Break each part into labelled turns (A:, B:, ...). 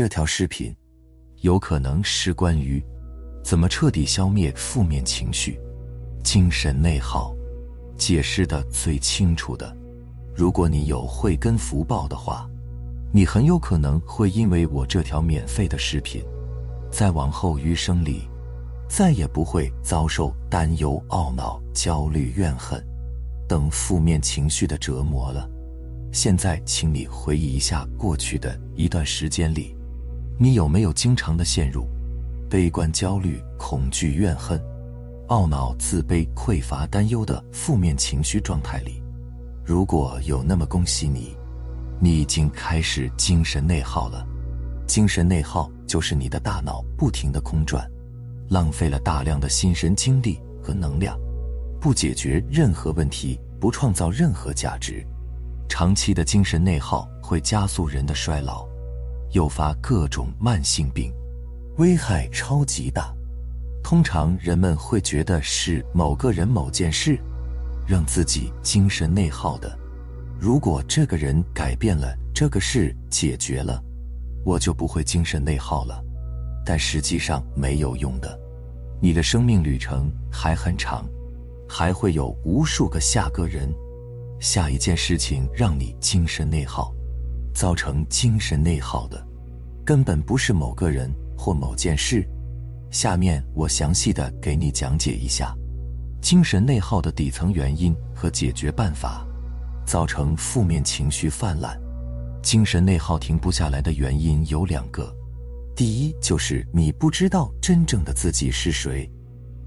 A: 这条视频有可能是关于怎么彻底消灭负面情绪、精神内耗，解释的最清楚的。如果你有慧根福报的话，你很有可能会因为我这条免费的视频，在往后余生里，再也不会遭受担忧、懊恼、焦虑、怨恨等负面情绪的折磨了。现在，请你回忆一下过去的一段时间里，你有没有经常的陷入悲观、焦虑、恐惧、怨恨、懊恼、自卑、匮乏、担忧的负面情绪状态里？如果有，那么恭喜你，你已经开始精神内耗了。精神内耗就是你的大脑不停的空转，浪费了大量的心神精力和能量，不解决任何问题，不创造任何价值。长期的精神内耗会加速人的衰老，诱发各种慢性病，危害超级大。通常人们会觉得是某个人、某件事。让自己精神内耗的，如果这个人改变了，这个事解决了，我就不会精神内耗了。但实际上没有用的，你的生命旅程还很长，还会有无数个下个人、下一件事情让你精神内耗，造成精神内耗的，根本不是某个人或某件事。下面我详细的给你讲解一下。精神内耗的底层原因和解决办法，造成负面情绪泛滥。精神内耗停不下来的原因有两个：第一，就是你不知道真正的自己是谁，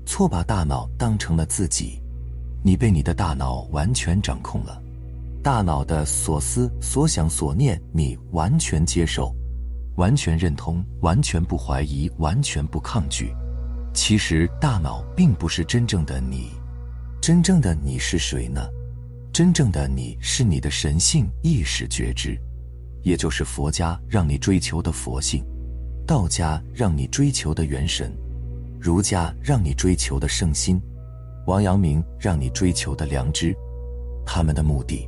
A: 错把大脑当成了自己，你被你的大脑完全掌控了，大脑的所思所想所念，你完全接受，完全认同，完全不怀疑，完全不抗拒。其实大脑并不是真正的你，真正的你是谁呢？真正的你是你的神性意识觉知，也就是佛家让你追求的佛性，道家让你追求的元神，儒家让你追求的圣心，王阳明让你追求的良知。他们的目的，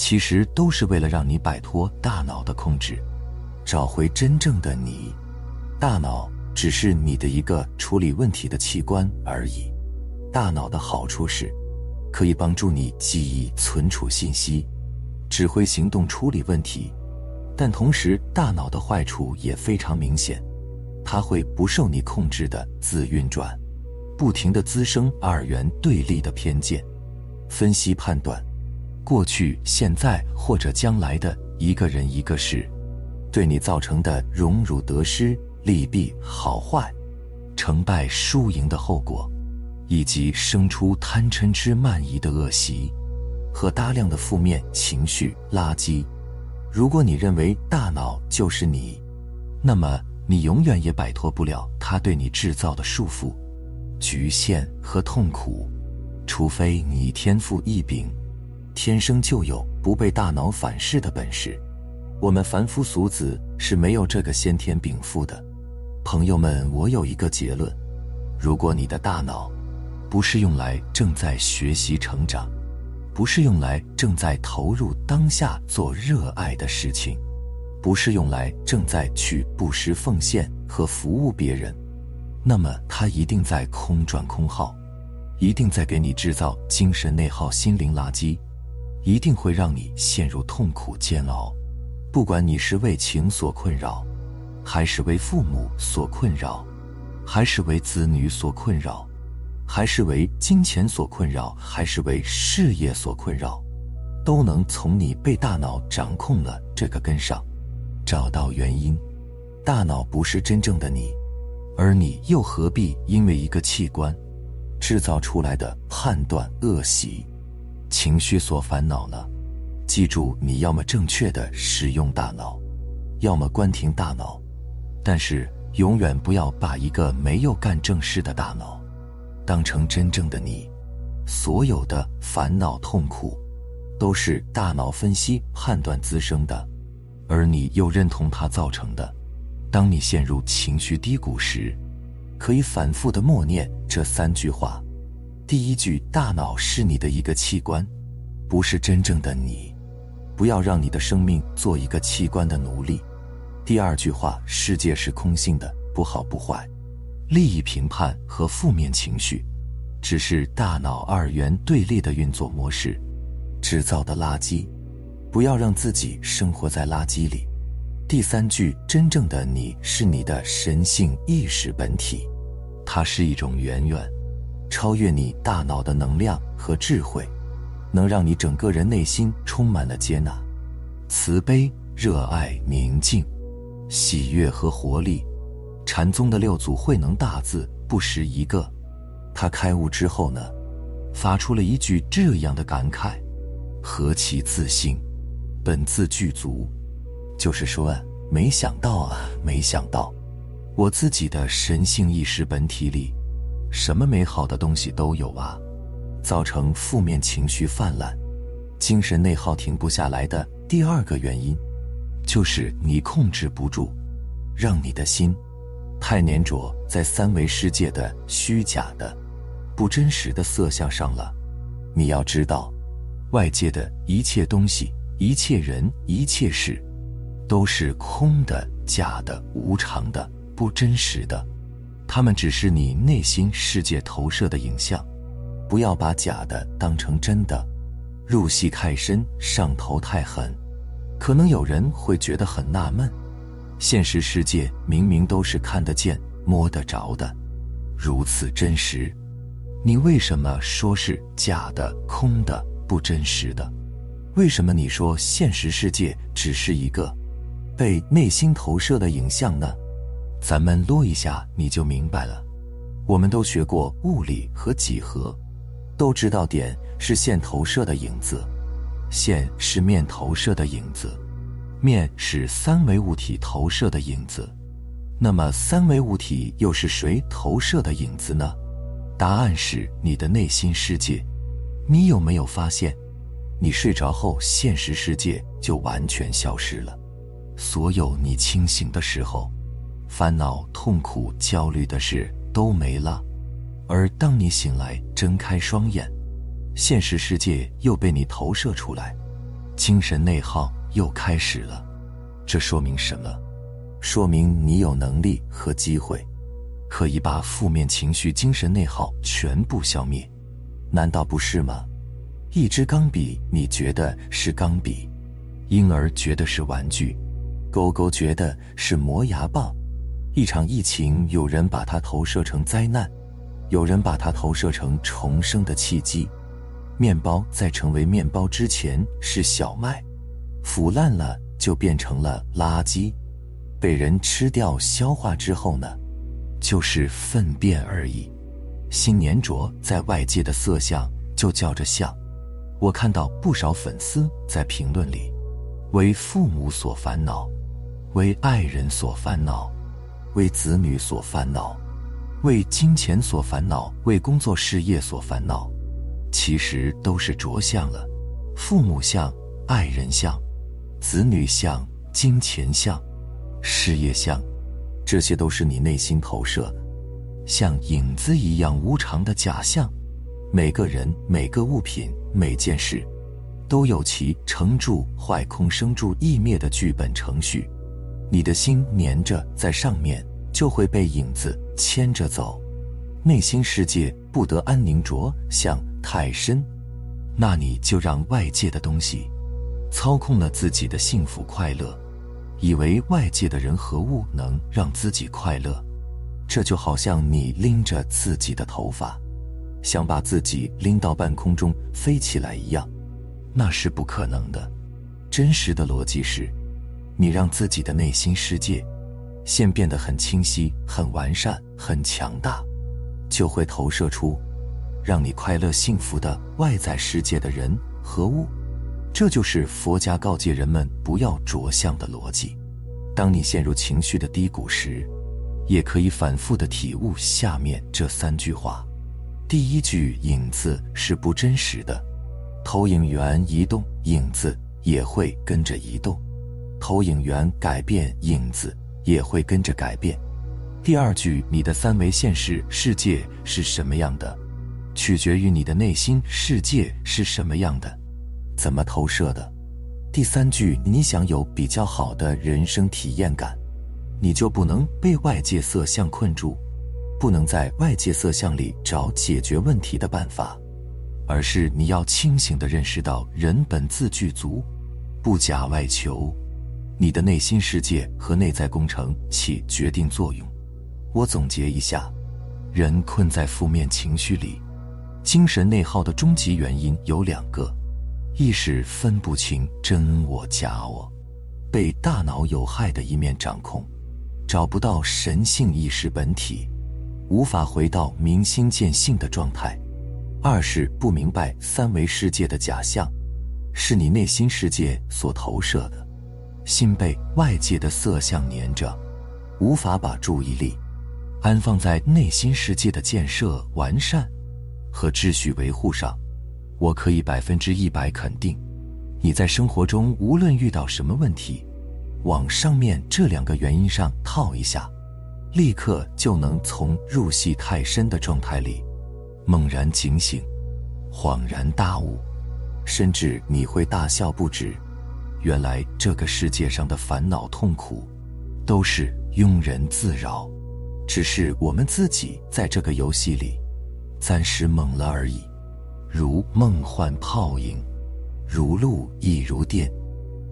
A: 其实都是为了让你摆脱大脑的控制，找回真正的你。大脑。只是你的一个处理问题的器官而已。大脑的好处是，可以帮助你记忆、存储信息、指挥行动、处理问题。但同时，大脑的坏处也非常明显，它会不受你控制的自运转，不停的滋生二元对立的偏见、分析判断，过去、现在或者将来的一个人、一个事，对你造成的荣辱得失。利弊好坏、成败输赢的后果，以及生出贪嗔痴慢疑的恶习和大量的负面情绪垃圾。如果你认为大脑就是你，那么你永远也摆脱不了它对你制造的束缚、局限和痛苦，除非你天赋异禀，天生就有不被大脑反噬的本事。我们凡夫俗子是没有这个先天禀赋的。朋友们，我有一个结论：如果你的大脑不是用来正在学习成长，不是用来正在投入当下做热爱的事情，不是用来正在去布施奉献和服务别人，那么它一定在空转空耗，一定在给你制造精神内耗、心灵垃圾，一定会让你陷入痛苦煎熬。不管你是为情所困扰。还是为父母所困扰，还是为子女所困扰，还是为金钱所困扰，还是为事业所困扰，都能从你被大脑掌控了这个根上找到原因。大脑不是真正的你，而你又何必因为一个器官制造出来的判断恶习、情绪所烦恼呢？记住，你要么正确的使用大脑，要么关停大脑。但是，永远不要把一个没有干正事的大脑当成真正的你。所有的烦恼痛苦，都是大脑分析判断滋生的，而你又认同它造成的。当你陷入情绪低谷时，可以反复的默念这三句话：第一句，大脑是你的一个器官，不是真正的你，不要让你的生命做一个器官的奴隶。第二句话，世界是空性的，不好不坏。利益评判和负面情绪，只是大脑二元对立的运作模式制造的垃圾。不要让自己生活在垃圾里。第三句，真正的你是你的神性意识本体，它是一种远远超越你大脑的能量和智慧，能让你整个人内心充满了接纳、慈悲、热爱、宁静、喜悦和活力。禅宗的六祖慧能大字不识一个，他开悟之后呢，发出了一句这样的感慨：何其自信，本自具足。就是说，没想到啊，没想到，我自己的神性意识本体里，什么美好的东西都有啊。造成负面情绪泛滥、精神内耗停不下来的第二个原因，就是你控制不住，让你的心。太粘着在三维世界的虚假的、不真实的色相上了。你要知道，外界的一切东西、一切人、一切事，都是空的、假的、无常的、不真实的。他们只是你内心世界投射的影像。不要把假的当成真的。入戏太深，上头太狠，可能有人会觉得很纳闷。现实世界明明都是看得见、摸得着的，如此真实，你为什么说是假的、空的、不真实的？为什么你说现实世界只是一个被内心投射的影像呢？咱们撸一下你就明白了。我们都学过物理和几何，都知道点是线投射的影子，线是面投射的影子。面是三维物体投射的影子，那么三维物体又是谁投射的影子呢？答案是你的内心世界。你有没有发现，你睡着后，现实世界就完全消失了？所有你清醒的时候，烦恼、痛苦、焦虑的事都没了。而当你醒来，睁开双眼，现实世界又被你投射出来，精神内耗。又开始了，这说明什么？说明你有能力和机会，可以把负面情绪、精神内耗全部消灭，难道不是吗？一支钢笔，你觉得是钢笔；婴儿觉得是玩具；狗狗觉得是磨牙棒；一场疫情，有人把它投射成灾难，有人把它投射成重生的契机。面包在成为面包之前是小麦。腐烂了就变成了垃圾，被人吃掉消化之后呢，就是粪便而已。心粘着在外界的色相就叫着相。我看到不少粉丝在评论里，为父母所烦恼，为爱人所烦恼，为子女所烦恼，为金钱所烦恼，为工作事业所烦恼。其实都是着相了，父母相，爱人相。子女相、金钱相、事业相，这些都是你内心投射，像影子一样无常的假象。每个人、每个物品、每件事，都有其成住坏空、生住意灭的剧本程序。你的心粘着在上面，就会被影子牵着走。内心世界不得安宁着想太深，那你就让外界的东西。操控了自己的幸福快乐，以为外界的人和物能让自己快乐，这就好像你拎着自己的头发，想把自己拎到半空中飞起来一样，那是不可能的。真实的逻辑是，你让自己的内心世界线变得很清晰、很完善、很强大，就会投射出让你快乐幸福的外在世界的人和物。这就是佛家告诫人们不要着相的逻辑。当你陷入情绪的低谷时，也可以反复的体悟下面这三句话。第一句：影子是不真实的，投影源移动，影子也会跟着移动；投影源改变，影子也会跟着改变。第二句：你的三维现实世界是什么样的，取决于你的内心世界是什么样的。怎么投射的？第三句，你想有比较好的人生体验感，你就不能被外界色相困住，不能在外界色相里找解决问题的办法，而是你要清醒地认识到人本自具足，不假外求。你的内心世界和内在工程起决定作用。我总结一下：人困在负面情绪里，精神内耗的终极原因有两个：一是分不清真我假我，被大脑有害的一面掌控，找不到神性意识本体，无法回到明心见性的状态；二是不明白三维世界的假象，是你内心世界所投射的。心被外界的色相粘着，无法把注意力安放在内心世界的建设、完善和秩序维护上。我可以百分之一百肯定，你在生活中无论遇到什么问题，往上面这两个原因上套一下，立刻就能从入戏太深的状态里猛然警醒、恍然大悟，甚至你会大笑不止。原来这个世界上的烦恼痛苦，都是庸人自扰，只是我们自己在这个游戏里暂时懵了而已。如梦幻泡影，如露亦如电，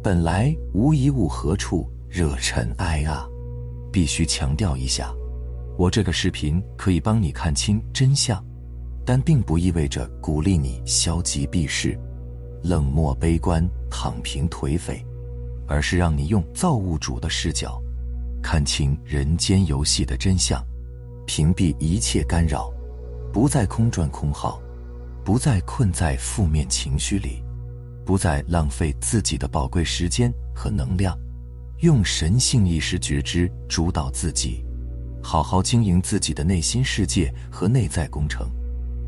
A: 本来无一物，何处惹尘埃啊！必须强调一下，我这个视频可以帮你看清真相，但并不意味着鼓励你消极避世。冷漠、悲观、躺平、颓废，而是让你用造物主的视角，看清人间游戏的真相，屏蔽一切干扰，不再空转空耗，不再困在负面情绪里，不再浪费自己的宝贵时间和能量，用神性意识觉知主导自己，好好经营自己的内心世界和内在工程，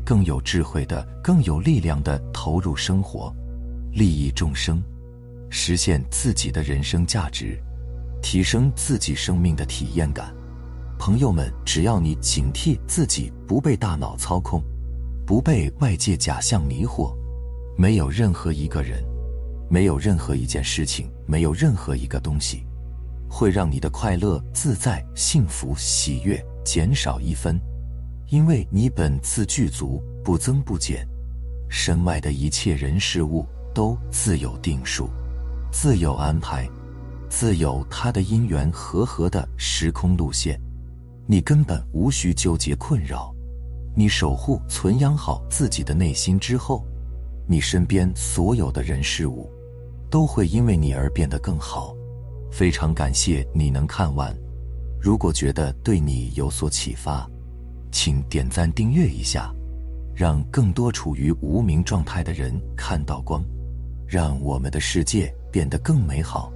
A: 更有智慧的、更有力量的投入生活。利益众生，实现自己的人生价值，提升自己生命的体验感。朋友们，只要你警惕自己不被大脑操控，不被外界假象迷惑，没有任何一个人，没有任何一件事情，没有任何一个东西，会让你的快乐、自在、幸福、喜悦减少一分，因为你本自具足，不增不减。身外的一切人事物。都自有定数，自有安排，自有它的因缘和合的时空路线，你根本无需纠结困扰。你守护、存养好自己的内心之后，你身边所有的人事物，都会因为你而变得更好。非常感谢你能看完，如果觉得对你有所启发，请点赞订阅一下，让更多处于无名状态的人看到光。让我们的世界变得更美好。